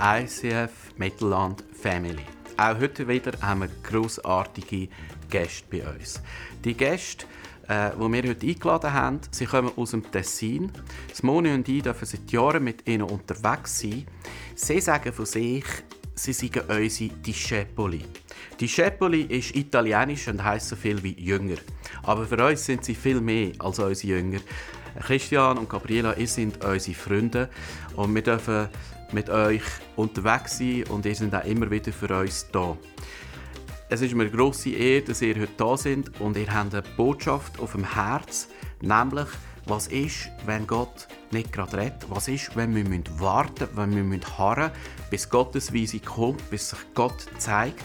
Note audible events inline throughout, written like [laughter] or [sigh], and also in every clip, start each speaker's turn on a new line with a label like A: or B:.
A: ICF Mittelland Family, auch heute wieder haben wir grossartige Gäste bei uns. Die Gäste, äh, die wir heute eingeladen haben, sie kommen aus dem Tessin. Simone und ich dürfen seit Jahren mit ihnen unterwegs sein. Sie sagen von sich, sie seien unsere Discepoli. Discepoli ist italienisch und heisst so viel wie Jünger. Aber für uns sind sie viel mehr als unsere Jünger. Christian und Gabriela, ihr sind unsere Freunde und wir dürfen mit euch unterwegs sein und ihr seid auch immer wieder für uns da. Es ist mir eine grosse Ehre, dass ihr heute da seid und ihr habt eine Botschaft auf dem Herz, nämlich was ist, wenn Gott nicht gerade redet? Was ist, wenn wir warten müssen, wenn wir harren müssen, bis Gottes Weise kommt, bis sich Gott zeigt?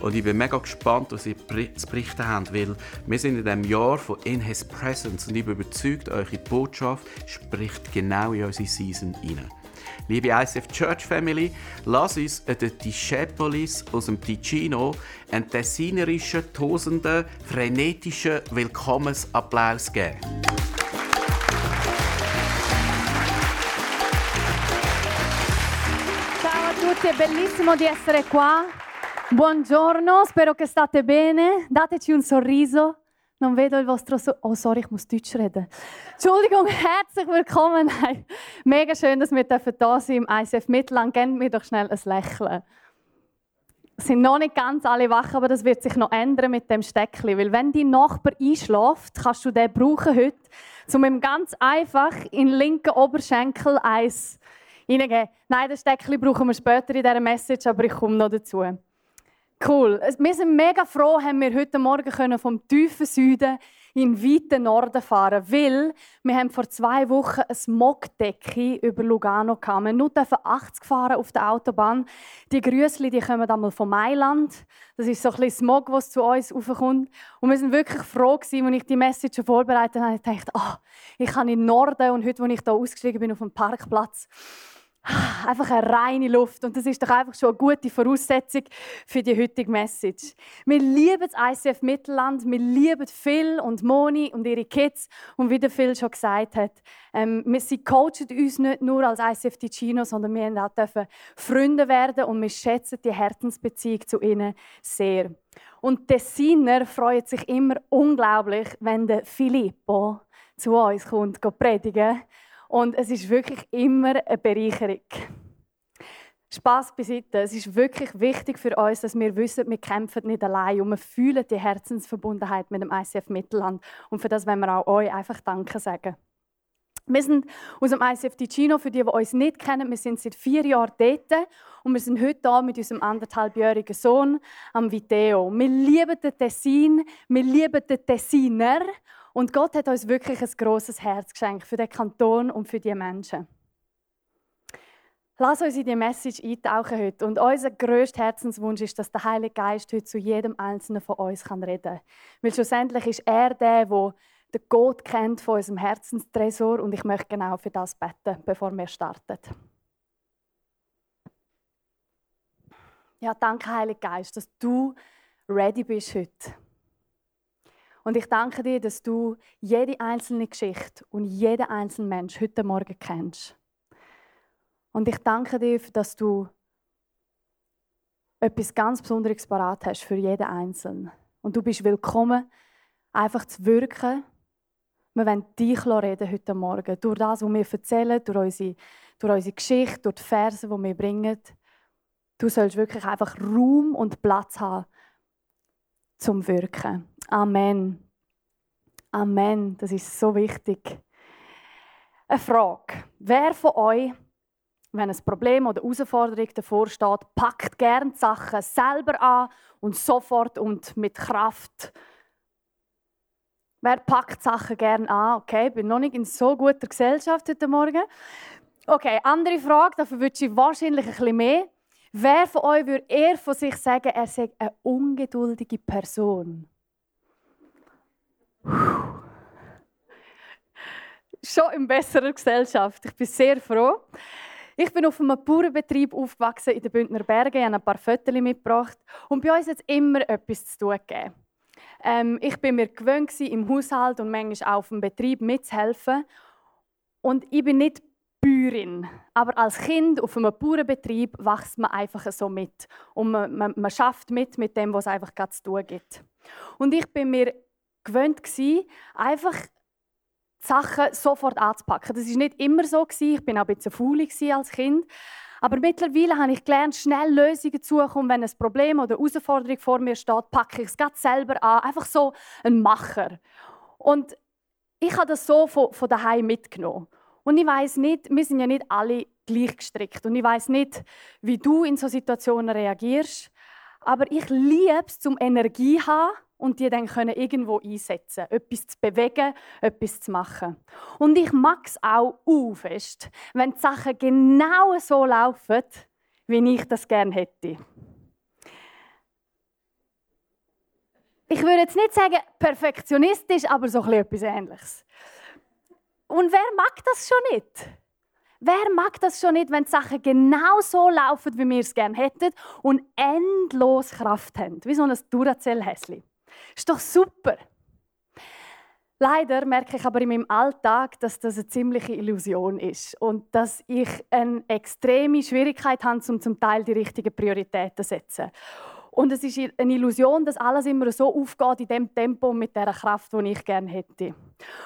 A: Und ich bin mega gespannt, was ihr zu berichten habt, weil wir sind in diesem Jahr von In His Presence und ich bin überzeugt, eure Botschaft spricht genau in unsere Season hinein. Liebe ICF Church Family, lass uns den Discepolis aus dem Ticino einen tessinerischen, tosenden, frenetischen Willkommensapplaus geben.
B: Ciao a tutti, è bellissimo di essere qua. Buongiorno, spero che state bene. Dateci un sorriso. Non vedo il vostro so Oh, sorry, ich muss Deutsch reden. Entschuldigung, [laughs] herzlich willkommen. Mega schön, dass wir da sind im ICF Mittelland. Gebt mir doch schnell ein Lächeln. Es sind noch nicht ganz alle wach, aber das wird sich noch ändern mit dem Steckli. Weil wenn dein Nachbar einschläft, kannst du den brauchen heute, um ihm ganz einfach in den linken Oberschenkel eins reingeben. Nein, das Steckli brauchen wir später in dieser Message, aber ich komme noch dazu. Cool. Wir sind mega froh, haben wir heute Morgen vom tiefen Süden in den weiten Norden fahren weil wir haben vor zwei Wochen eine Smogdecke über Lugano. Wir nur 80 fahren auf der Autobahn. Die Grüßli, die kommen einmal von Mailand. Das ist so ein bisschen Smog, was zu uns raufkommt. Und wir sind wirklich froh gewesen, als ich die Message vorbereitet habe. Ich dachte, oh, ich kann in den Norden und heute, als ich hier ausgestiegen bin auf dem Parkplatz, Einfach eine reine Luft. Und das ist doch einfach schon eine gute Voraussetzung für die heutige Message. Wir lieben das ICF Mittelland. Wir lieben Phil und Moni und ihre Kids. Und wie der Phil schon gesagt hat, ähm, sie coachen uns nicht nur als ICF Ticino, sondern wir dürfen auch Freunde werden und wir schätzen die Herzensbeziehung zu ihnen sehr. Und Tessiner freut sich immer unglaublich, wenn der Filippo zu uns kommt, predigen und es ist wirklich immer eine Bereicherung. Spaß beiseite. Es ist wirklich wichtig für uns, dass wir wissen, wir kämpfen nicht allein und wir fühlen die Herzensverbundenheit mit dem ICF Mittelland. Und für das wollen wir auch euch einfach Danke sagen. Wir sind aus dem ICF Ticino, für die, die uns nicht kennen, wir sind seit vier Jahren dort und wir sind heute hier mit unserem anderthalbjährigen Sohn am Video. Wir lieben den Tessin, wir lieben den Tessiner und Gott hat uns wirklich ein großes Herz geschenkt für den Kanton und für die Menschen. Lass uns in die Message eintauchen heute. Und unser grösster Herzenswunsch ist, dass der Heilige Geist heute zu jedem Einzelnen von uns reden kann. Weil schlussendlich ist er der, der den Gott kennt von unserem Herzenstresor. Und ich möchte genau für das beten, bevor wir starten. Ja, danke, Heilige Geist, dass du ready bist heute. Und ich danke dir, dass du jede einzelne Geschichte und jeden einzelnen Mensch heute Morgen kennst. Und ich danke dir, dass du etwas ganz Besonderes parat hast für jeden Einzelnen. Und du bist willkommen, einfach zu wirken. Wir wollen dich reden heute Morgen. Durch das, was wir erzählen, durch unsere, durch unsere Geschichte, durch die Verse, die wir bringen. Du sollst wirklich einfach Raum und Platz haben zum Wirken. Amen. Amen. Das ist so wichtig. Eine Frage. Wer von euch, wenn ein Problem oder Herausforderung davor steht, packt gern die Sachen selber an und sofort und mit Kraft? Wer packt Sachen gern an? Okay, ich bin noch nicht in so guter Gesellschaft heute Morgen. Okay, andere Frage, dafür wünsche ich wahrscheinlich ein bisschen mehr. Wer von euch würde eher von sich sagen, er sei eine ungeduldige Person? Schon in besserer Gesellschaft. Ich bin sehr froh. Ich bin auf einem Bauernbetrieb aufgewachsen in den Bündner Bergen. Ich habe ein paar Fotos mitgebracht. Und bei uns hat es immer etwas zu tun gegeben. Ähm, ich bin mir gewöhnt, im Haushalt und manchmal auch auf dem Betrieb mitzuhelfen. Und ich bin nicht Bäuerin. Aber als Kind auf einem Bauernbetrieb wächst man einfach so mit. Und man, man, man schafft mit mit dem, was es einfach zu tun gibt. Und ich bin mir gewöhnt einfach Sachen sofort anzupacken. Das war nicht immer so. Ich bin auch ein bisschen faul als Kind. Aber mittlerweile habe ich gelernt, schnell Lösungen zu suchen. wenn ein Problem oder eine Herausforderung vor mir steht, packe ich es gerade selber an. Einfach so ein Macher. Und ich habe das so von, von daheim mitgenommen. Und ich weiß nicht, wir sind ja nicht alle gleich gestrickt. Und ich weiß nicht, wie du in so Situationen reagierst. Aber ich liebe es, zum Energie zu haben und die dann können irgendwo einsetzen etwas zu bewegen, etwas zu machen. Und ich mag es auch fest, wenn die Sachen genau so laufen, wie ich das gerne hätte. Ich würde jetzt nicht sagen perfektionistisch, aber so etwas Ähnliches. Und wer mag das schon nicht? Wer mag das schon nicht, wenn die Sachen genau so laufen, wie wir es gerne hätten und endlos Kraft haben? Wie so ein Duracell-Häsli. Ist doch super. Leider merke ich aber in meinem Alltag, dass das eine ziemliche Illusion ist und dass ich eine extreme Schwierigkeit habe, um zum Teil die richtigen Prioritäten zu setzen. Und es ist eine Illusion, dass alles immer so aufgeht in dem Tempo mit der Kraft, die ich gerne hätte.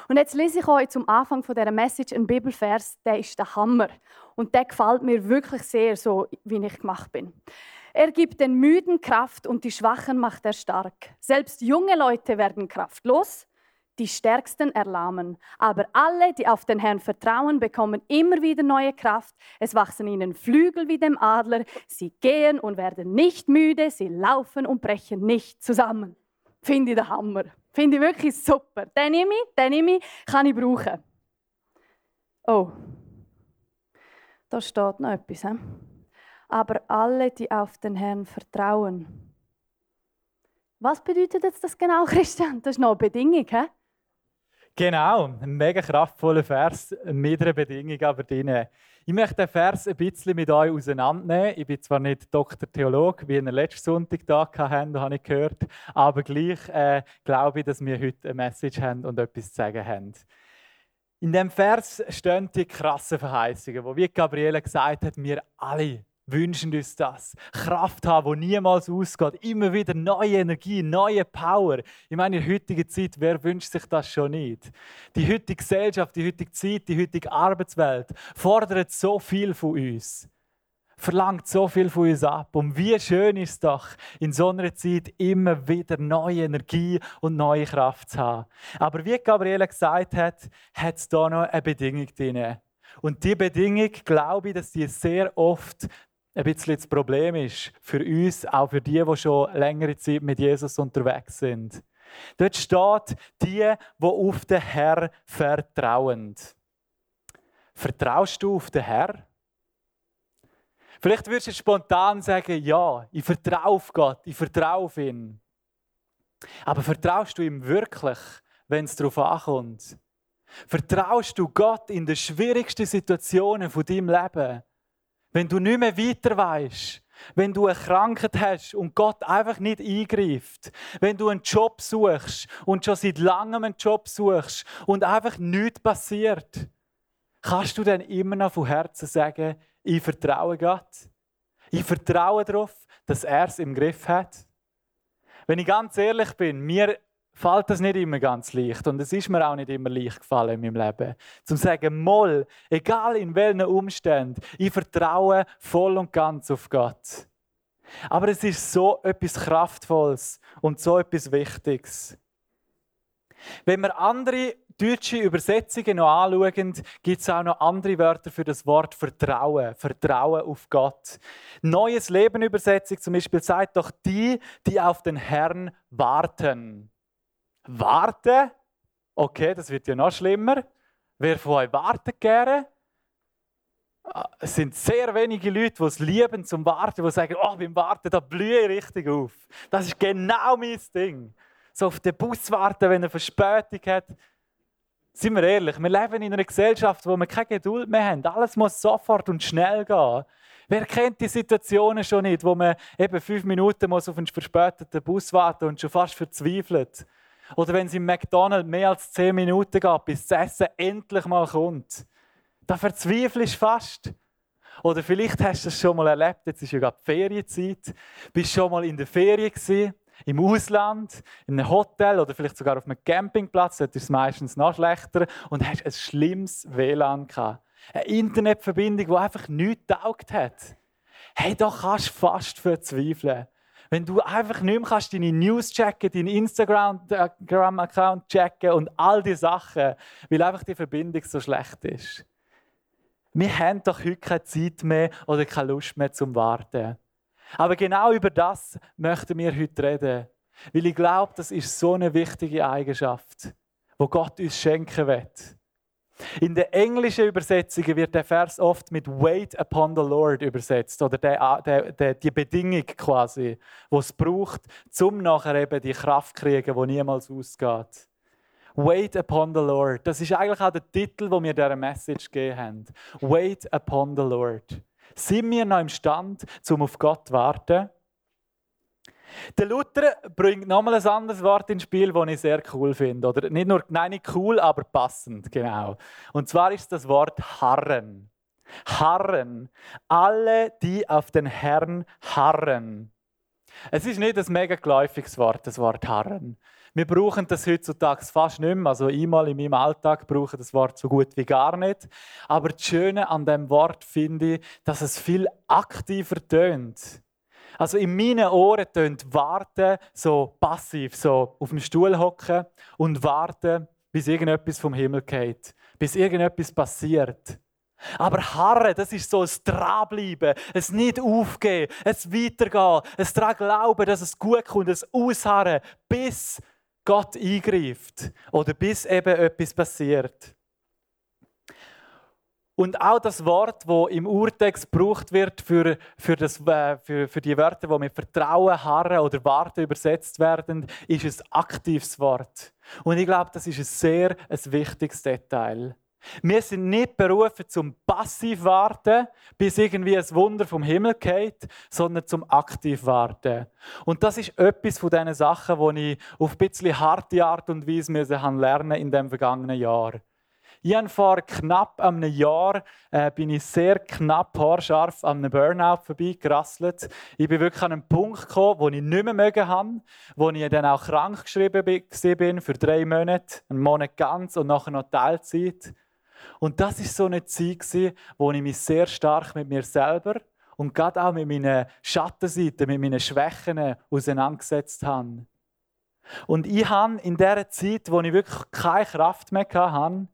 B: Und jetzt lese ich euch zum Anfang von dieser Message einen Bibelvers, der ist der Hammer und der gefällt mir wirklich sehr, so wie ich gemacht bin. Er gibt den Müden Kraft und die Schwachen macht er stark. Selbst junge Leute werden kraftlos, die Stärksten erlahmen. Aber alle, die auf den Herrn vertrauen, bekommen immer wieder neue Kraft. Es wachsen ihnen Flügel wie dem Adler. Sie gehen und werden nicht müde. Sie laufen und brechen nicht zusammen. Finde ich der Hammer. Finde ich wirklich super. Den nehme ich, den nehme ich, kann ich brauchen. Oh, da steht noch etwas. He? Aber alle, die auf den Herrn vertrauen. Was bedeutet jetzt das genau, [laughs] Christian? Das ist noch eine Bedingung, hä?
C: Genau, ein mega kraftvoller Vers mit einer Bedingung aber drin. Ich möchte den Vers ein bisschen mit euch auseinandernehmen. Ich bin zwar nicht Doktor Theolog, wie wir letzten Sonntag da hatten, habe ich gehört, aber gleich äh, glaube ich, dass wir heute eine Message haben und etwas zu sagen haben. In dem Vers stehen die krassen Verheißungen, wo wie Gabriele gesagt hat, wir alle wünschen uns das. Kraft haben, die niemals ausgeht. Immer wieder neue Energie, neue Power. Ich meine, in der heutigen Zeit, wer wünscht sich das schon nicht? Die heutige Gesellschaft, die heutige Zeit, die heutige Arbeitswelt fordert so viel von uns. Verlangt so viel von uns ab. Und wie schön ist es doch, in so einer Zeit immer wieder neue Energie und neue Kraft zu haben. Aber wie Gabriele gesagt hat, hat es da noch eine Bedingung drin. Und die Bedingung, glaube ich, dass die sehr oft ein bisschen das Problem ist für uns, auch für die, die schon längere Zeit mit Jesus unterwegs sind. Dort steht, die, die auf den Herr vertrauen. Vertraust du auf den Herr? Vielleicht würdest du spontan sagen, ja, ich vertraue auf Gott, ich vertraue auf ihn. Aber vertraust du ihm wirklich, wenn es darauf ankommt? Vertraust du Gott in den schwierigsten Situationen von deinem Leben? Wenn du nicht mehr weiter weißt, wenn du eine Krankheit hast und Gott einfach nicht eingreift, wenn du einen Job suchst und schon seit langem einen Job suchst und einfach nichts passiert, kannst du dann immer noch von Herzen sagen, ich vertraue Gott. Ich vertraue darauf, dass er es im Griff hat. Wenn ich ganz ehrlich bin, mir fällt das nicht immer ganz leicht. Und es ist mir auch nicht immer leicht gefallen in meinem Leben. Zum sagen, Moll, egal in welchen Umständen, ich vertraue voll und ganz auf Gott. Aber es ist so etwas Kraftvolles und so etwas Wichtiges. Wenn wir andere deutsche Übersetzungen noch anschauen, gibt es auch noch andere Wörter für das Wort Vertrauen. Vertrauen auf Gott. Neues Leben Übersetzung zum Beispiel sagt doch die, die auf den Herrn warten. Warten? Okay, das wird ja noch schlimmer. Wer von euch wartet gerne? Ah, es sind sehr wenige Leute, die es lieben zum Warten, die sagen, oh, beim Warten, da blühe ich richtig auf. Das ist genau mein Ding. So auf den Bus warten, wenn er Verspätung hat. Sind wir ehrlich, wir leben in einer Gesellschaft, wo wir keine Geduld mehr haben. Alles muss sofort und schnell gehen. Wer kennt die Situationen schon nicht, wo man eben fünf Minuten muss auf einen verspäteten Bus warten und schon fast verzweifelt? Oder wenn es im McDonald's mehr als 10 Minuten geht, bis das Essen endlich mal kommt. Da verzweifelst du fast. Oder vielleicht hast du es schon mal erlebt, jetzt ist ja gerade Ferienzeit, bist schon mal in der Ferien gewesen, im Ausland, in einem Hotel oder vielleicht sogar auf einem Campingplatz, dort ist es meistens noch schlechter, und hast ein schlimmes WLAN gehabt. Eine Internetverbindung, die einfach nichts taugt hat. Hey, da kannst du fast verzweifeln. Wenn du einfach nicht mehr kannst, deine News checken, deinen Instagram-Account checken und all diese Sachen, weil einfach die Verbindung so schlecht ist. Wir haben doch heute keine Zeit mehr oder keine Lust mehr zum Warten. Aber genau über das möchten wir heute reden. Weil ich glaube, das ist so eine wichtige Eigenschaft, wo Gott uns schenken wird. In der englischen Übersetzung wird der Vers oft mit Wait upon the Lord übersetzt oder der, der, der, die Bedingung quasi, die es braucht, um nachher eben die Kraft zu kriegen, die niemals ausgeht. Wait upon the Lord. Das ist eigentlich auch der Titel, wo wir dieser Message gegeben haben. Wait upon the Lord. Sind wir noch im Stand, um auf Gott zu warten? Der Luther bringt nochmal ein anderes Wort ins Spiel, das ich sehr cool finde. Oder nicht nur, nein, nicht cool, aber passend, genau. Und zwar ist das Wort harren. Harren. Alle, die auf den Herrn harren. Es ist nicht ein mega geläufiges Wort, das Wort harren. Wir brauchen das heutzutage fast nicht mehr. Also einmal in meinem Alltag brauche ich das Wort so gut wie gar nicht. Aber das Schöne an dem Wort finde ich, dass es viel aktiver tönt. Also in meinen Ohren tönt warten so passiv, so auf dem Stuhl hocken und warten, bis irgendetwas vom Himmel geht, bis irgendetwas passiert. Aber harren, das ist so ein Dranbleiben, es nicht aufgeben, es weitergehen, es daran glauben, dass es gut kommt, es ausharren, bis Gott eingreift oder bis eben etwas passiert. Und auch das Wort, wo im Urtext gebraucht wird für, für, das, äh, für, für die Wörter, die mit Vertrauen, Harren oder Warten übersetzt werden, ist ein aktives Wort. Und ich glaube, das ist ein sehr ein wichtiges Detail. Wir sind nicht berufen zum passiv warten, bis irgendwie ein Wunder vom Himmel geht, sondern zum aktiv warten. Und das ist etwas von diesen Sachen, die ich auf ein bisschen harte Art und Weise lernen in dem vergangenen Jahr. Ich habe vor knapp einem Jahr äh, bin ich sehr knapp haarscharf an einem Burnout vorbeigerasselt. Ich bin wirklich an einen Punkt gekommen, wo ich nicht mehr mögen habe, wo ich dann auch krank geschrieben bin für drei Monate, einen Monat ganz und nachher noch Teilzeit. Und das ist so eine Zeit, wo ich mich sehr stark mit mir selber und gerade auch mit meinen Schattenseiten, mit meinen Schwächen auseinandergesetzt habe. Und ich habe in der Zeit, wo ich wirklich keine Kraft mehr hatte,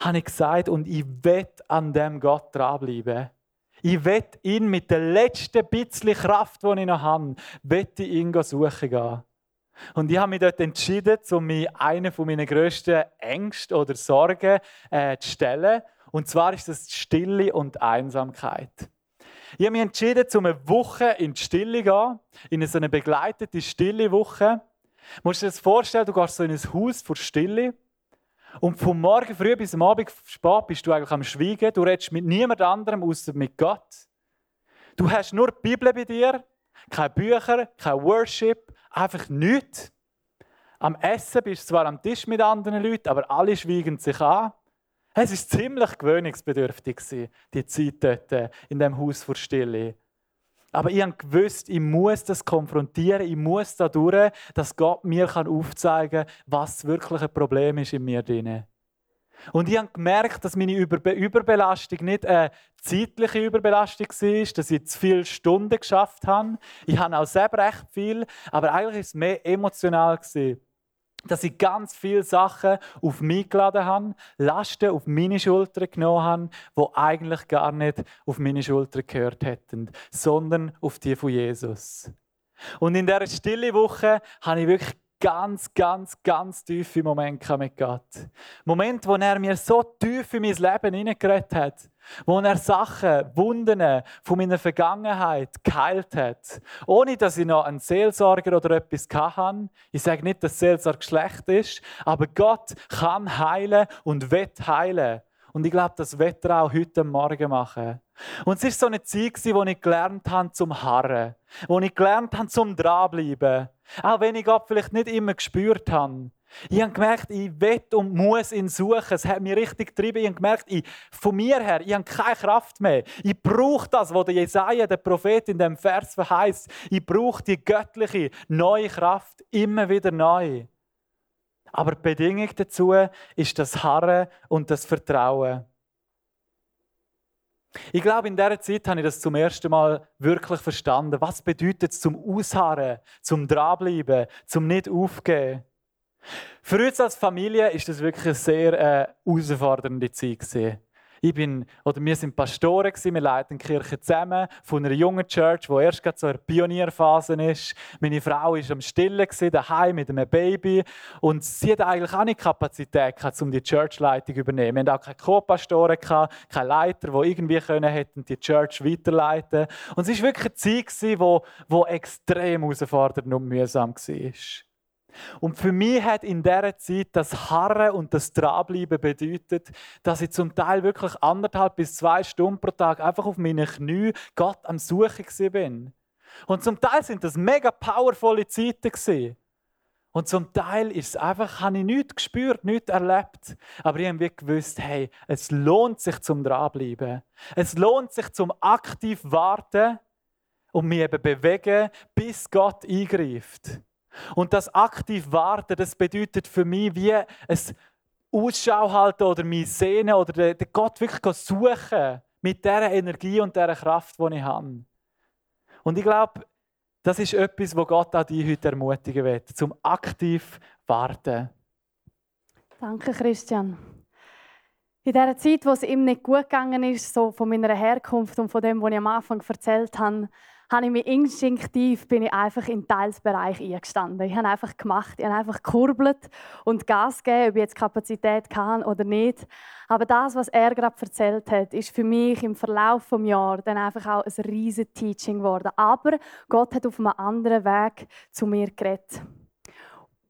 C: habe ich gesagt, und ich wette an dem Gott dranbleiben. Ich wette ihn mit der letzten bisschen Kraft, die ich noch habe, wette ich ihn suchen gehen. Und ich habe mich dort entschieden, um mich einer meiner grössten Ängste oder Sorgen äh, zu stellen. Und zwar ist das Stille und Einsamkeit. Ich habe mich entschieden, um eine Woche in die Stille zu gehen, in so eine begleitete stille Woche. Du musst dir das vorstellen, du gehst so in ein Haus vor Stille und vom Morgen früh bis am Abend spät bist du eigentlich am Schweigen. Du redest mit niemand anderem außer mit Gott. Du hast nur die Bibel bei dir, keine Bücher, kein Worship, einfach nichts. Am Essen bist du zwar am Tisch mit anderen Leuten, aber alle schweigen sich an. Es war ziemlich gewöhnungsbedürftig, die Zeit dort in dem Haus vor Stille. Aber ich habe gewusst, ich muss das konfrontieren, ich muss da durch, dass Gott mir aufzeigen kann, was wirklich ein Problem ist in mir drin. Und ich habe gemerkt, dass meine Über Überbelastung nicht eine zeitliche Überbelastung war, dass ich zu viele Stunden geschafft habe. Ich habe auch selber recht viel, aber eigentlich war es mehr emotional. Gewesen dass ich ganz viele Sachen auf mich geladen habe, Lasten auf meine Schultern genommen habe, die eigentlich gar nicht auf meine Schultern gehört hätten, sondern auf die von Jesus. Und in dieser stille Woche habe ich wirklich ganz, ganz, ganz tiefe Momente mit Gott. Momente, wo er mir so tief in mein Leben hineingeredet hat. Wo er Sachen, Wunden von meiner Vergangenheit geheilt hat. Ohne, dass ich noch einen Seelsorger oder etwas hatte. Ich sage nicht, dass Seelsorge schlecht ist, aber Gott kann heilen und wird heilen. Und ich glaube, das wird er auch heute Morgen machen. Und es war so eine Zeit, wo ich gelernt habe zum Harren, wo ich gelernt habe zum Dranbleiben. Auch wenn ich Gott vielleicht nicht immer gespürt habe. Ich habe gemerkt, ich will und muss ihn suchen. Es hat mich richtig getrieben. Ich habe gemerkt, ich, von mir her, ich habe keine Kraft mehr. Ich brauche das, was der Jesaja, der Prophet, in dem Vers verheißt. Ich brauche die göttliche, neue Kraft immer wieder neu. Aber die Bedingung dazu ist das Harren und das Vertrauen. Ich glaube, in dieser Zeit habe ich das zum ersten Mal wirklich verstanden. Was bedeutet es zum Ausharren, zum Dranbleiben, zum nicht aufgeben? Für uns als Familie ist das wirklich eine sehr äh, herausfordernde Zeit. Gewesen. Ich bin, oder wir sind Pastoren, gewesen, wir leiten die Kirche zusammen von einer jungen Church, die erst gerade so eine Pionierphase ist. Meine Frau war am Stillen, daheim mit einem Baby. Und sie hat eigentlich auch nicht Kapazität gehabt, um die Churchleitung zu übernehmen. Wir hatten auch keine Co-Pastoren, keine Leiter, die irgendwie können hätten die Church weiterleiten Und es war wirklich eine Zeit, die extrem herausfordernd und mühsam war. Und für mich hat in dieser Zeit das Harren und das Dranbleiben bedeutet, dass ich zum Teil wirklich anderthalb bis zwei Stunden pro Tag einfach auf meinen Knien Gott am Suchen bin. Und zum Teil sind das mega powervolle Zeiten. Und zum Teil ist es einfach, habe ich nichts gespürt, nichts erlebt. Aber ich habe gewusst, hey, es lohnt sich zum Dranbleiben. Es lohnt sich zum aktiv warten und mich eben bewegen, bis Gott eingreift. Und das aktiv warten, das bedeutet für mich wie ein Ausschau halten oder mich sehnen oder den Gott wirklich suchen mit der Energie und der Kraft, die ich habe. Und ich glaube, das ist etwas, wo Gott auch dich heute ermutigen wird, zum aktiv warten.
B: Danke, Christian. In dieser Zeit, wo es ihm nicht gut gegangen ist, so von meiner Herkunft und von dem, was ich am Anfang erzählt habe, habe ich mich instinktiv bin ich einfach in Teilsbereich eingestanden. Ich habe einfach gemacht, ich habe einfach gekurbelt und Gas gegeben, ob ich jetzt Kapazität kann oder nicht. Aber das, was er gerade erzählt hat, ist für mich im Verlauf des Jahres dann einfach auch ein riesiges Teaching geworden. Aber Gott hat auf einem anderen Weg zu mir geredet.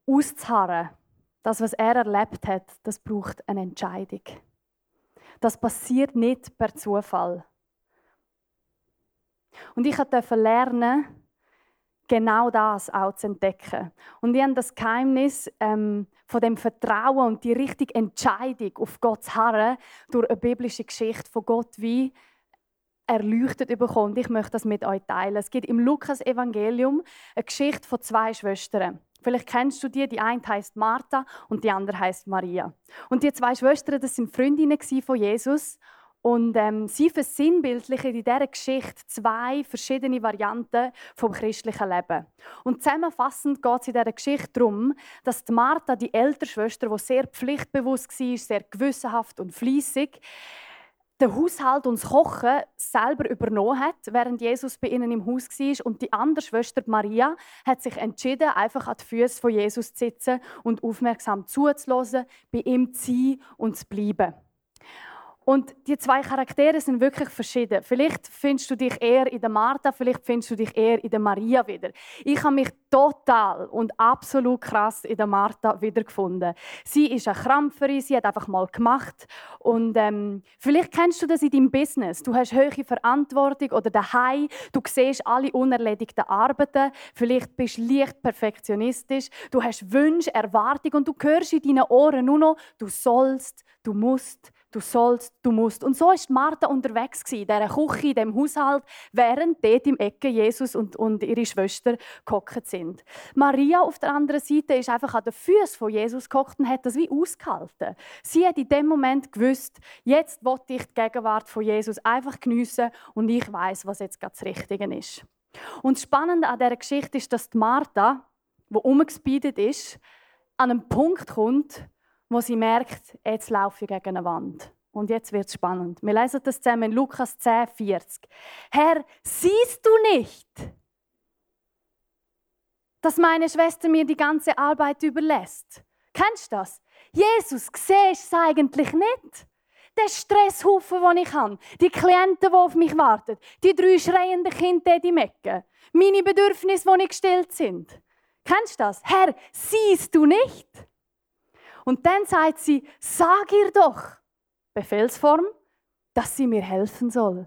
B: Auszuharren, das, was er erlebt hat, das braucht eine Entscheidung. Das passiert nicht per Zufall. Und ich durfte lernen, genau das auch zu entdecken. Und ich habe das Geheimnis ähm, von dem Vertrauen und die richtige Entscheidung auf Gottes Harren durch eine biblische Geschichte von Gott wie erleuchtet bekommen. Und ich möchte das mit euch teilen. Es gibt im Lukas-Evangelium eine Geschichte von zwei Schwestern. Vielleicht kennst du die. Die eine heißt Martha und die andere heißt Maria. Und die zwei Schwestern, das sind Freundinnen von Jesus. Und ähm, sie versinnbildlichen in dieser Geschichte zwei verschiedene Varianten vom christlichen Leben. Und zusammenfassend geht es in dieser Geschichte darum, dass Martha, die ältere Schwester, die sehr pflichtbewusst war, sehr gewissenhaft und fließig, den Haushalt und das Kochen selber übernommen hat, während Jesus bei ihnen im Haus war. Und die andere Schwester Maria hat sich entschieden, einfach an die Füße von Jesus zu sitzen und aufmerksam zuzuhören, bei ihm zu sein und zu bleiben. Und die zwei Charaktere sind wirklich verschieden. Vielleicht findest du dich eher in der Martha, vielleicht findest du dich eher in der Maria wieder. Ich habe mich total und absolut krass in der Martha wiedergefunden. Sie ist eine Krampferin, sie hat einfach mal gemacht. Und ähm, vielleicht kennst du das in deinem Business. Du hast hohe Verantwortung oder daheim. Du siehst alle unerledigten Arbeiten. Vielleicht bist du leicht perfektionistisch. Du hast Wünsche, Erwartungen und du hörst in deinen Ohren nur noch, du sollst, du musst, du sollst, du musst. Und so ist Martha unterwegs in dieser Küche, in diesem Haushalt, während dort im Ecke Jesus und, und ihre Schwester gehockt sind. Maria auf der anderen Seite ist einfach an den Füßen von Jesus gehockt und hat das wie ausgehalten. Sie hat in dem Moment gewusst, jetzt will ich die Gegenwart von Jesus einfach geniessen und ich weiß, was jetzt das Richtige ist. Und das Spannende an dieser Geschichte ist, dass die Martha, die umgespeedet ist, an einen Punkt kommt, wo sie merkt, jetzt laufe ich gegen eine Wand. Und jetzt wird es spannend. Wir lesen das zusammen in Lukas 10, 40. Herr, siehst du nicht, dass meine Schwester mir die ganze Arbeit überlässt? Kennst du das? Jesus, siehst es eigentlich nicht? Der Stresshaufen, den ich habe, die Klienten, die auf mich warten, die drei schreienden Kinder die Ecke, meine Bedürfnisse, die nicht gestillt sind. Kennst du das? Herr, siehst du nicht? Und dann sagt sie, sag ihr doch, Befehlsform, dass sie mir helfen soll.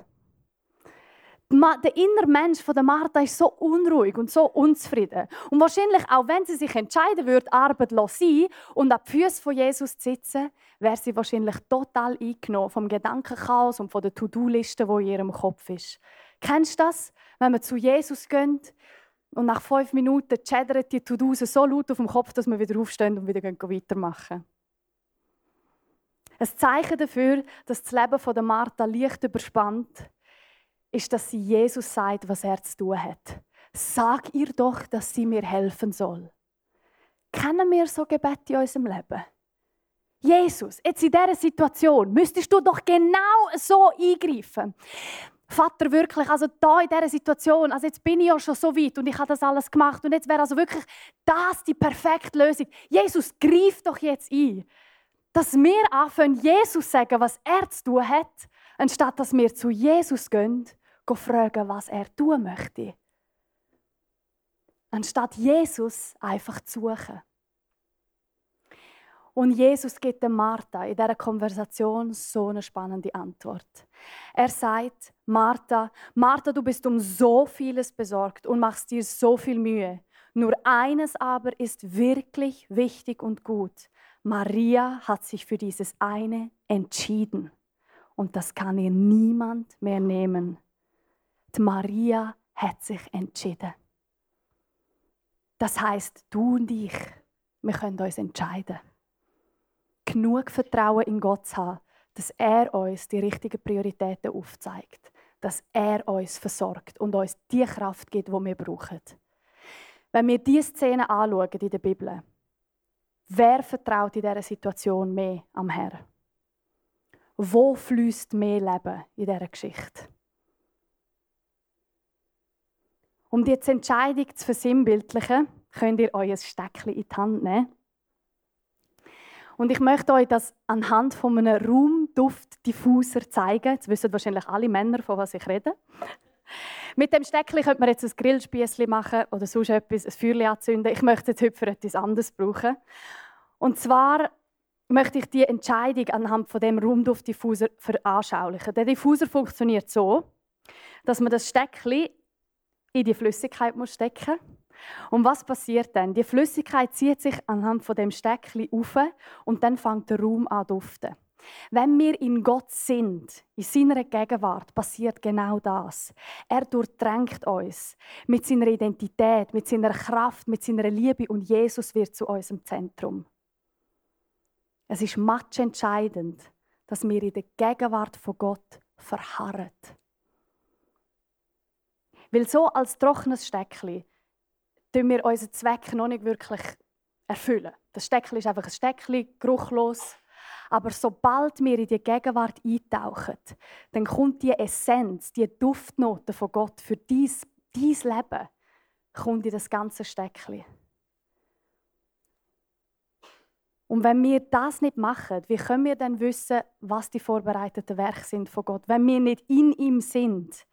B: der innere Mensch von der Martha ist so unruhig und so unzufrieden. Und wahrscheinlich, auch wenn sie sich entscheiden würde, Arbeit sein und an die Füße von Jesus zu sitzen, wäre sie wahrscheinlich total eingenommen vom Gedankenchaos und von der To-Do-Liste, die in ihrem Kopf ist. Kennst du das? Wenn man zu Jesus geht und nach fünf Minuten chattert die To-Dos so laut auf dem Kopf, dass man wieder aufsteht und wieder weitermachen Ein Zeichen dafür, dass das Leben von der Martha leicht überspannt ist, dass sie Jesus sagt, was er zu tun hat. Sag ihr doch, dass sie mir helfen soll. Kennen wir so Gebete in unserem Leben? Jesus, jetzt in dieser Situation müsstest du doch genau so eingreifen. Vater, wirklich, also da in dieser Situation, also jetzt bin ich ja schon so weit und ich habe das alles gemacht und jetzt wäre also wirklich das die perfekte Lösung. Jesus, greif doch jetzt ein. Dass wir anfangen, Jesus sagen, was er zu tun hat, anstatt dass wir zu Jesus gehen fragen, was er tun möchte. Anstatt Jesus einfach zu suchen. Und Jesus gibt dem Martha in dieser Konversation so eine spannende Antwort. Er sagt, Martha, Martha, du bist um so vieles besorgt und machst dir so viel Mühe. Nur eines aber ist wirklich wichtig und gut. Maria hat sich für dieses eine entschieden. Und das kann ihr niemand mehr nehmen. Die Maria hat sich entschieden. Das heißt, du und ich, wir können uns entscheiden. Genug Vertrauen in Gott zu haben, dass er uns die richtigen Prioritäten aufzeigt, dass er uns versorgt und uns die Kraft gibt, die wir brauchen. Wenn wir diese Szene anschauen in der Bibel, wer vertraut in dieser Situation mehr am Herrn? Wo fließt mehr Leben in dieser Geschichte? Um die Entscheidung zu versinnbildlichen, könnt ihr euer Steckchen in die Hand nehmen. Und ich möchte euch das anhand von einem Raumduftdiffuser zeigen. Jetzt wissen wahrscheinlich alle Männer, von was ich rede. Mit dem Steckchen könnte man jetzt ein Grillspießchen machen oder sonst etwas, ein Feuerchen anzünden. Ich möchte es heute für etwas anderes brauchen. Und zwar möchte ich die Entscheidung anhand von dem Raumduftdiffuser veranschaulichen. Der Diffuser funktioniert so, dass man das Steckchen in die Flüssigkeit muss stecken Und was passiert dann? Die Flüssigkeit zieht sich anhand von dem Steckli auf und dann fängt der Raum an zu duften. Wenn wir in Gott sind, in seiner Gegenwart, passiert genau das. Er durchdrängt uns mit seiner Identität, mit seiner Kraft, mit seiner Liebe und Jesus wird zu unserem Zentrum. Es ist entscheidend, dass wir in der Gegenwart von Gott verharren. Weil so als trockenes Steckchen tun wir unseren Zweck noch nicht wirklich erfüllen. Das Steckchen ist einfach ein Steckchen, geruchlos. Aber sobald wir in die Gegenwart eintauchen, dann kommt die Essenz, die Duftnote von Gott für dies, dies Leben, kommt in das ganze Steckchen. Und wenn wir das nicht machen, wie können wir dann wissen, was die vorbereiteten Werke sind von Gott? Wenn wir nicht in ihm sind,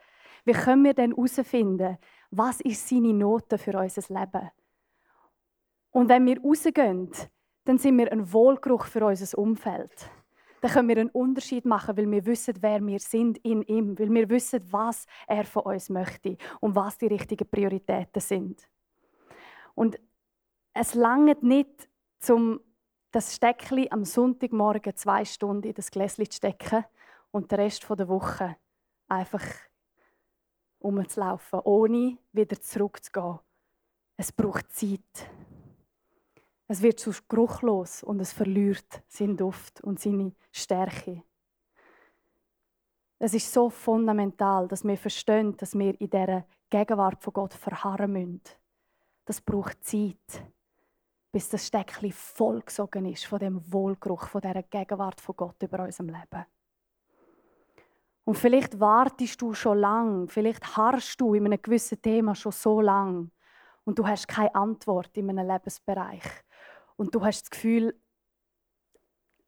B: wie können wir denn herausfinden, was ist seine Note für unser Leben? Und wenn wir rausgehen, dann sind wir ein Wohlgeruch für unser Umfeld. Dann können wir einen Unterschied machen, weil wir wissen, wer wir sind in ihm, weil wir wissen, was er von uns möchte und was die richtigen Prioritäten sind. Und es langt nicht, um das Steckli am Sonntagmorgen zwei Stunden in das Gläschen zu stecken und den Rest der Woche einfach umzulaufen, ohne wieder zurückzugehen. Es braucht Zeit. Es wird sonst geruchlos und es verliert seinen Duft und seine Stärke. Es ist so fundamental, dass wir verstehen, dass wir in dieser Gegenwart von Gott verharren müssen. Das braucht Zeit, bis das Steckchen vollgesogen ist von dem Wohlgeruch, von dieser Gegenwart von Gott über unserem Leben. Und vielleicht wartest du schon lang, vielleicht harrst du in einem gewissen Thema schon so lang und du hast keine Antwort in einem Lebensbereich. Und du hast das Gefühl,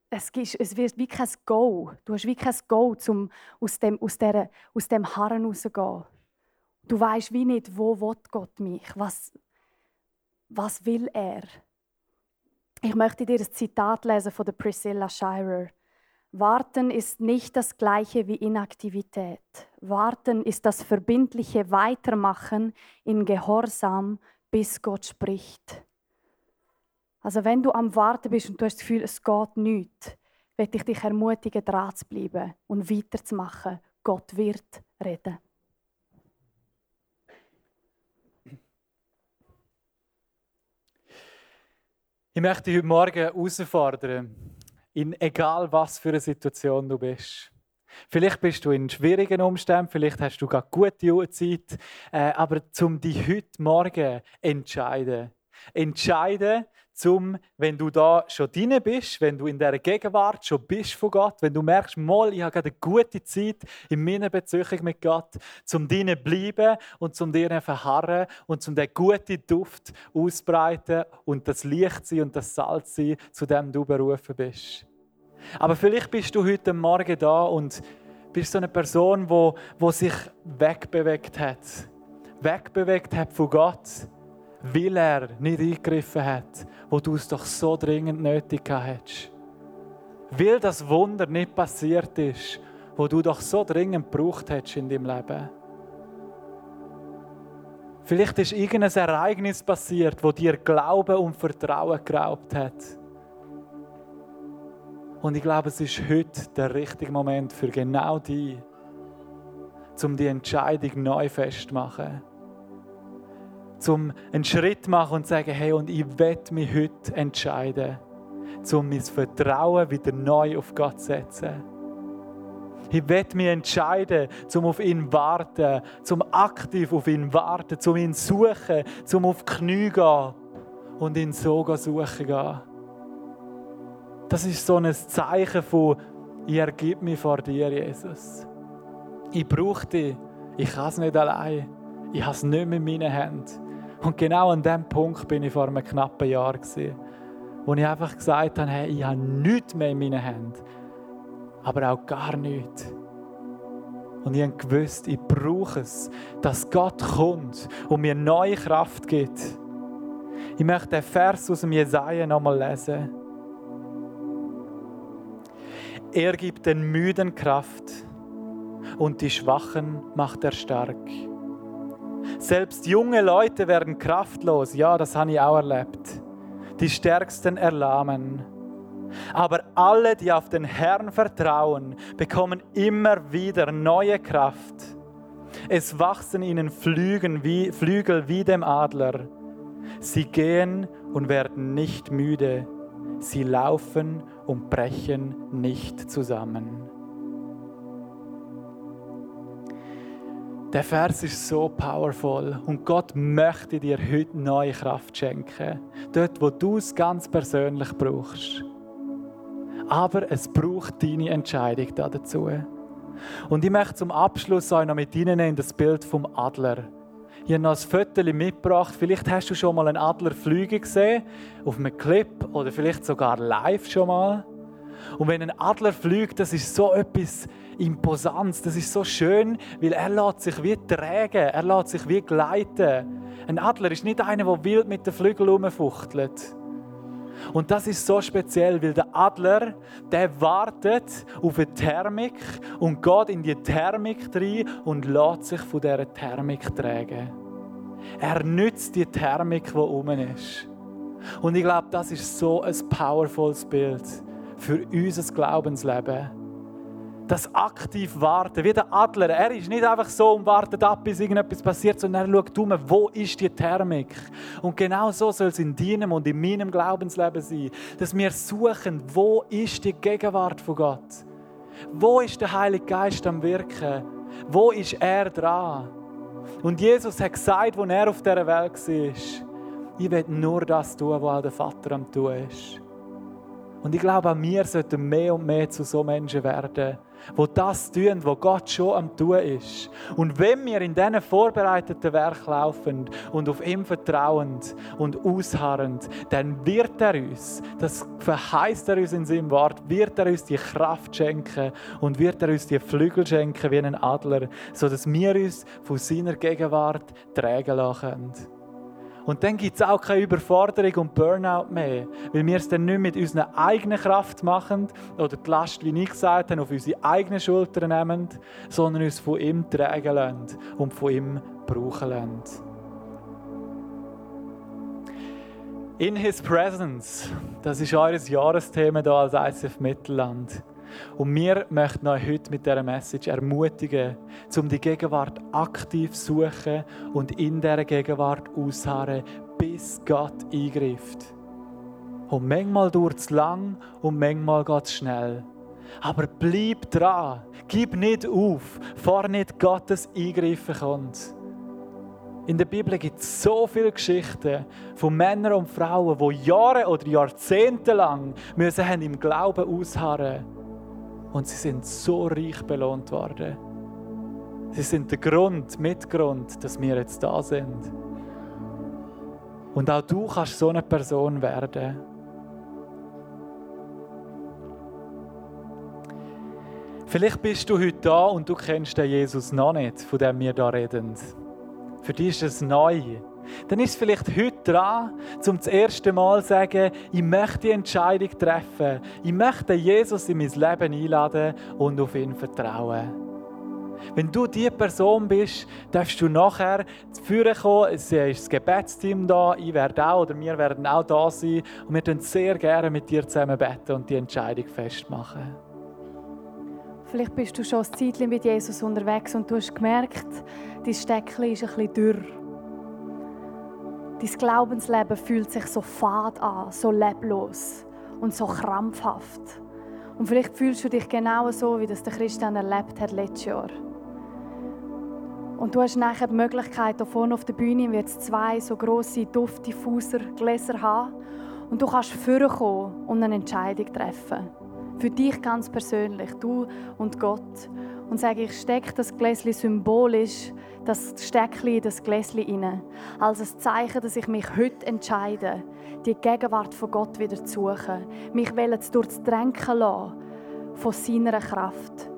B: es, ist, es wird wie kein Go. Du hast wie kein Go, um aus dem, aus der, aus dem Harren rauszugehen. Du weißt wie nicht, wo will Gott mich? Was, was will er? Ich möchte dir ein Zitat lesen von der Priscilla Shirer. Warten ist nicht das gleiche wie Inaktivität. Warten ist das verbindliche Weitermachen in Gehorsam, bis Gott spricht. Also wenn du am Warten bist und du hast das Gefühl, es geht nichts, möchte ich dich ermutigen, dran zu bleiben und weiterzumachen. Gott wird reden.
C: Ich möchte dich heute Morgen herausfordern, in egal was für eine Situation du bist. Vielleicht bist du in schwierigen Umständen, vielleicht hast du gerade gute Zeit, äh, aber zum dich heute Morgen entscheiden. Entscheiden, zum, wenn du da schon drin bist, wenn du in der Gegenwart schon bist von Gott, wenn du merkst, mal, ich habe gerade eine gute Zeit in meiner Beziehung mit Gott, zum drinnen bleiben und zum dir verharren und zum den guten Duft ausbreiten und das Licht sein und das Salz sein, zu dem du berufen bist. Aber vielleicht bist du heute Morgen da und bist so eine Person, wo, wo sich wegbewegt hat, wegbewegt hat von Gott weil er nicht eingegriffen hat, wo du es doch so dringend nötig hättest. Weil das Wunder nicht passiert ist, wo du doch so dringend gebraucht hättest in deinem Leben. Vielleicht ist irgendein Ereignis passiert, wo dir Glauben und Vertrauen geraubt hat. Und ich glaube, es ist heute der richtige Moment für genau die, um die Entscheidung neu festzumachen um einen Schritt machen und sagen, hey, und ich werde mich heute entscheiden, um mein Vertrauen wieder neu auf Gott zu setzen. Ich werde mich entscheiden, um auf ihn warten, um aktiv auf ihn warten, um ihn suchen, um auf die Knie gehen und ihn so suchen gehen. Das ist so ein Zeichen von, ich ergib mich vor dir, Jesus. Ich brauche dich. Ich kann es nicht allein. Ich habe es nicht in meinen Händen. Und genau an diesem Punkt bin ich vor einem knappen Jahr, gewesen, wo ich einfach gesagt habe, hey, ich habe nichts mehr in meinen Händen, aber auch gar nichts. Und ich habe gewusst, ich brauche es, dass Gott kommt und mir neue Kraft gibt. Ich möchte den Vers aus dem Jesaja nochmal lesen. Er gibt den Müden Kraft und die Schwachen macht er stark. Selbst junge Leute werden kraftlos. Ja, das habe ich auch erlebt. Die Stärksten erlahmen. Aber alle, die auf den Herrn vertrauen, bekommen immer wieder neue Kraft. Es wachsen ihnen Flügel wie, Flügel wie dem Adler. Sie gehen und werden nicht müde. Sie laufen und brechen nicht zusammen. Der Vers ist so powerful und Gott möchte dir heute neue Kraft schenken. Dort, wo du es ganz persönlich brauchst. Aber es braucht deine Entscheidung dazu. Und ich möchte zum Abschluss euch noch mit Ihnen in das Bild vom Adler. Ich habe noch ein Foto mitgebracht. Vielleicht hast du schon mal einen Adler fliegen gesehen, auf einem Clip oder vielleicht sogar live schon mal. Und wenn ein Adler fliegt, das ist so etwas Imposanz. Das ist so schön, weil er lässt sich wie tragen, er lässt sich wie gleiten. Ein Adler ist nicht einer, der wild mit den Flügeln rumfuchtelt. Und das ist so speziell, weil der Adler, der wartet auf eine Thermik und geht in die Thermik rein und lässt sich von dieser Thermik tragen. Er nützt die Thermik, die oben ist. Und ich glaube, das ist so ein powervolles Bild für unser Glaubensleben das aktiv Warten, wie der Adler. Er ist nicht einfach so und wartet ab, bis irgendetwas passiert, sondern er schaut um, wo ist die Thermik. Und genau so soll es in deinem und in meinem Glaubensleben sein, dass wir suchen, wo ist die Gegenwart von Gott? Wo ist der Heilige Geist am Wirken? Wo ist er dran? Und Jesus hat gesagt, als er auf dieser Welt war, ich will nur das tun, was auch der Vater am tun ist. Und ich glaube, auch wir sollten mehr und mehr zu so Menschen werden, wo das tun, wo Gott schon am tun ist. Und wenn wir in diesen vorbereiteten Werk laufen und auf ihm vertrauend und ausharrend, dann wird er uns, das verheißt er uns in seinem Wort, wird er uns die Kraft schenken und wird er uns die Flügel schenken wie einen Adler, sodass wir uns von seiner Gegenwart tragen lassen können. Und dann gibt es auch keine Überforderung und Burnout mehr, weil wir es dann nicht mit unserer eigenen Kraft machen oder die Last, wie ich gesagt habe, auf unsere eigenen Schultern nehmen, sondern uns von ihm tragen lassen und von ihm brauchen lassen. In His Presence, das ist eures Jahresthema hier als ICF Mittelland. Und wir möchten euch heute mit dieser Message ermutigen, um die Gegenwart aktiv zu suchen und in dieser Gegenwart ausharren, bis Gott eingreift. Und manchmal dauert es lang und manchmal geht es schnell. Aber bleib dran, gib nicht auf, vor nicht Gottes Eingreifen kommt. In der Bibel gibt es so viele Geschichten von Männern und Frauen, die Jahre oder Jahrzehnte lang müssen im Glauben ausharren und sie sind so reich belohnt worden. Sie sind der Grund, Mitgrund, dass wir jetzt da sind. Und auch du kannst so eine Person werden. Vielleicht bist du heute da und du kennst den Jesus noch nicht, von dem wir da reden. Für dich ist es neu dann ist es vielleicht heute dran, zum das erste Mal zu sagen, ich möchte die Entscheidung treffen. Ich möchte Jesus in mein Leben einladen und auf ihn vertrauen. Wenn du diese Person bist, darfst du nachher zu Führen kommen. Es ist das Gebetsteam da, ich werde auch oder wir werden auch da sein. Und wir werden sehr gerne mit dir zusammen beten und die Entscheidung festmachen.
B: Vielleicht bist du schon ein Zeitchen mit Jesus unterwegs und du hast gemerkt, dein Steckchen ist ein bisschen dürr. Dein Glaubensleben fühlt sich so fad an, so leblos und so krampfhaft. Und vielleicht fühlst du dich genau so, wie das der Christian erlebt hat letztes Jahr. Und du hast nachher die Möglichkeit, hier vorne auf der Bühne wird zwei so grosse Duftdiffuser-Gläser haben. Und du kannst vorkommen und eine Entscheidung treffen. Für dich ganz persönlich, du und Gott. Und sage, ich stecke das Gläschen symbolisch das Steckchen in das Gläschen rein. Als ein Zeichen, dass ich mich heute entscheide, die Gegenwart von Gott wieder zu suchen. Mich durchtränken lassen von seiner Kraft.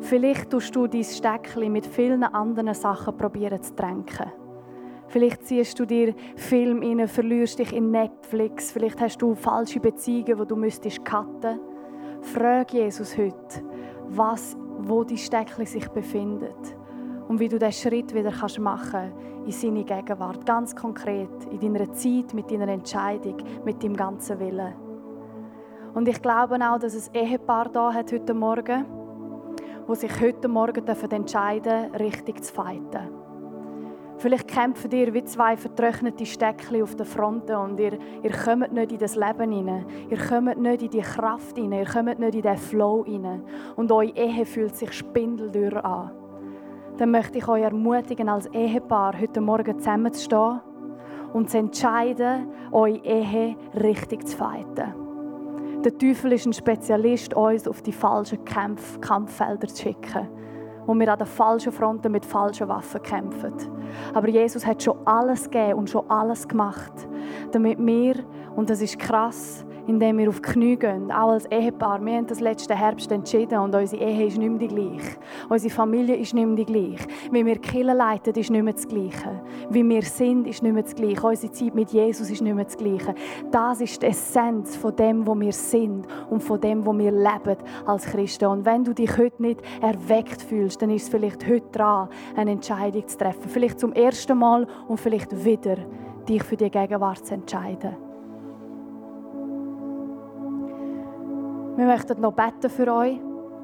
B: Vielleicht tust du dein Steckchen mit vielen anderen Sachen probieren zu tränken. Vielleicht ziehst du dir Film rein, verlierst dich in Netflix. Vielleicht hast du falsche Beziehungen, wo du müsstest cutten. Frag Jesus heute, was, wo die Steckchen sich befindet und wie du diesen Schritt wieder machen kannst in seine Gegenwart. Ganz konkret, in deiner Zeit, mit deiner Entscheidung, mit deinem ganzen Willen. Und ich glaube auch, dass es Ehepaar da hat heute Morgen, wo sich heute Morgen entscheiden richtig zu fighten. Vielleicht kämpfen ihr wie zwei vertrocknete Steckchen auf der Front und ihr, ihr kommt nicht in das Leben hinein. Ihr kommt nicht in die Kraft hinein. Ihr kommt nicht in den Flow hinein. Und eure Ehe fühlt sich spindeldürr an dann möchte ich euch ermutigen, als Ehepaar heute Morgen zusammenzustehen und zu entscheiden, eure Ehe richtig zu fighten. Der Teufel ist ein Spezialist, uns auf die falschen Kampf Kampffelder zu schicken, wo wir an den falschen Fronten mit falschen Waffen kämpfen. Aber Jesus hat schon alles gegeben und schon alles gemacht, damit wir, und das ist krass, indem wir auf die Knie gehen, auch als Ehepaar. Wir haben das letzten Herbst entschieden und unsere Ehe ist nicht mehr die gleiche. Unsere Familie ist nicht mehr die gleiche. Wie wir Kirche leiten, ist nicht mehr das Gleiche. Wie wir sind, ist nicht mehr das Gleiche. Unsere Zeit mit Jesus ist nicht mehr das Gleiche. Das ist die Essenz von dem, wo wir sind und von dem, wo wir leben als Christen. Und wenn du dich heute nicht erweckt fühlst, dann ist es vielleicht heute dran, eine Entscheidung zu treffen. Vielleicht zum ersten Mal und vielleicht wieder, dich für die Gegenwart zu entscheiden. Wir möchten noch beten für euch.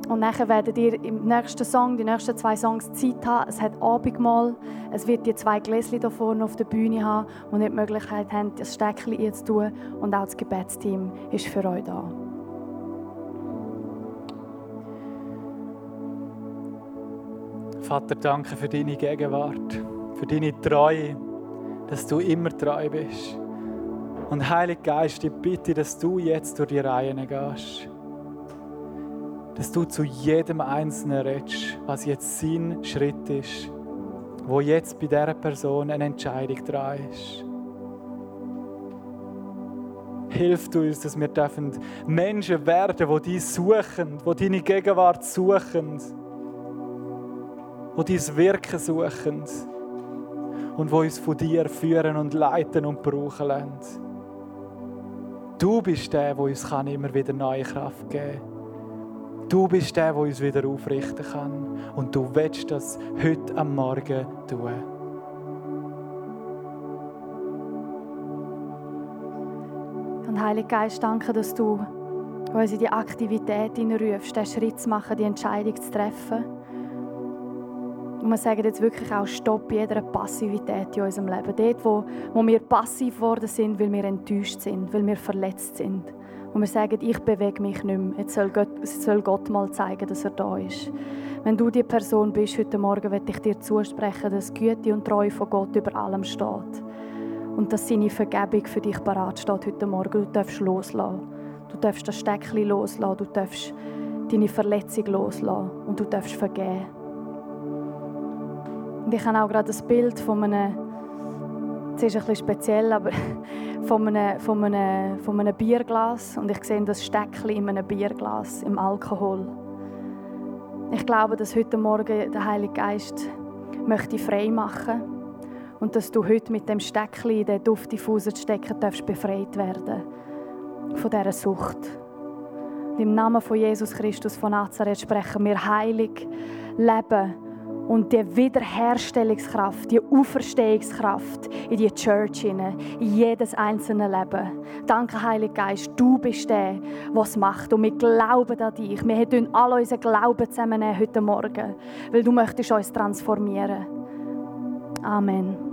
B: Und nachher werdet ihr im nächsten Song, die nächsten zwei Songs Zeit haben. Es hat Abendmahl. Es wird die zwei Gläschen hier vorne auf der Bühne haben, wo ihr die Möglichkeit habt, das Steckchen zu tun. Und auch das Gebetsteam ist für euch da.
C: Vater, danke für deine Gegenwart, für deine Treue, dass du immer treu bist. Und Heiliger Geist, ich bitte, dass du jetzt durch die Reihen gehst dass du zu jedem Einzelnen redest, was jetzt sein Schritt ist, wo jetzt bei dieser Person eine Entscheidung dran ist. Hilf du uns, dass wir dürfen Menschen werden, die dich suchen, die deine Gegenwart suchen, die dein Wirken suchen. und wo uns von dir führen und leiten und brauchen lassen. Du bist der, der uns immer wieder neue Kraft geben kann. Du bist der, der uns wieder aufrichten kann. Und du willst das heute am Morgen tun.
B: Und Heiliger Geist, danke, dass du uns in die Aktivität hineinrufst, den Schritt zu machen, die Entscheidung zu treffen. Und wir sagen jetzt wirklich auch Stopp jeder Passivität in unserem Leben. Dort, wo, wo wir passiv geworden sind, weil wir enttäuscht sind, weil wir verletzt sind. Und wir sagen, ich bewege mich nicht mehr. Jetzt soll Gott, soll Gott mal zeigen, dass er da ist. Wenn du die Person bist heute Morgen, werde ich dir zusprechen, dass Güte und Treue von Gott über allem steht. Und dass seine Vergebung für dich parat steht heute Morgen. Du darfst loslassen. Du darfst das Steckchen loslassen. Du darfst deine Verletzung loslassen. Und du darfst vergeben. Und ich habe auch gerade das Bild von einem, es ist ein bisschen speziell, aber von einem, von einem, von einem Bierglas. Und ich sehe das Steckchen in einem Bierglas, im Alkohol. Ich glaube, dass heute Morgen der Heilige Geist möchte frei machen und dass du heute mit dem Steckchen in den Duftdiffuser stecken darfst befreit werden von dieser Sucht. Und Im Namen von Jesus Christus von Nazareth sprechen wir heilig Leben und die Wiederherstellungskraft, die Auferstehungskraft in die Church hinein, in jedes einzelne Leben. Danke, Heiliger Geist, du bist der, was macht und wir glauben an dich. Wir tun alle unseren Glauben zusammennehmen heute Morgen, weil du möchtest uns transformieren. Amen.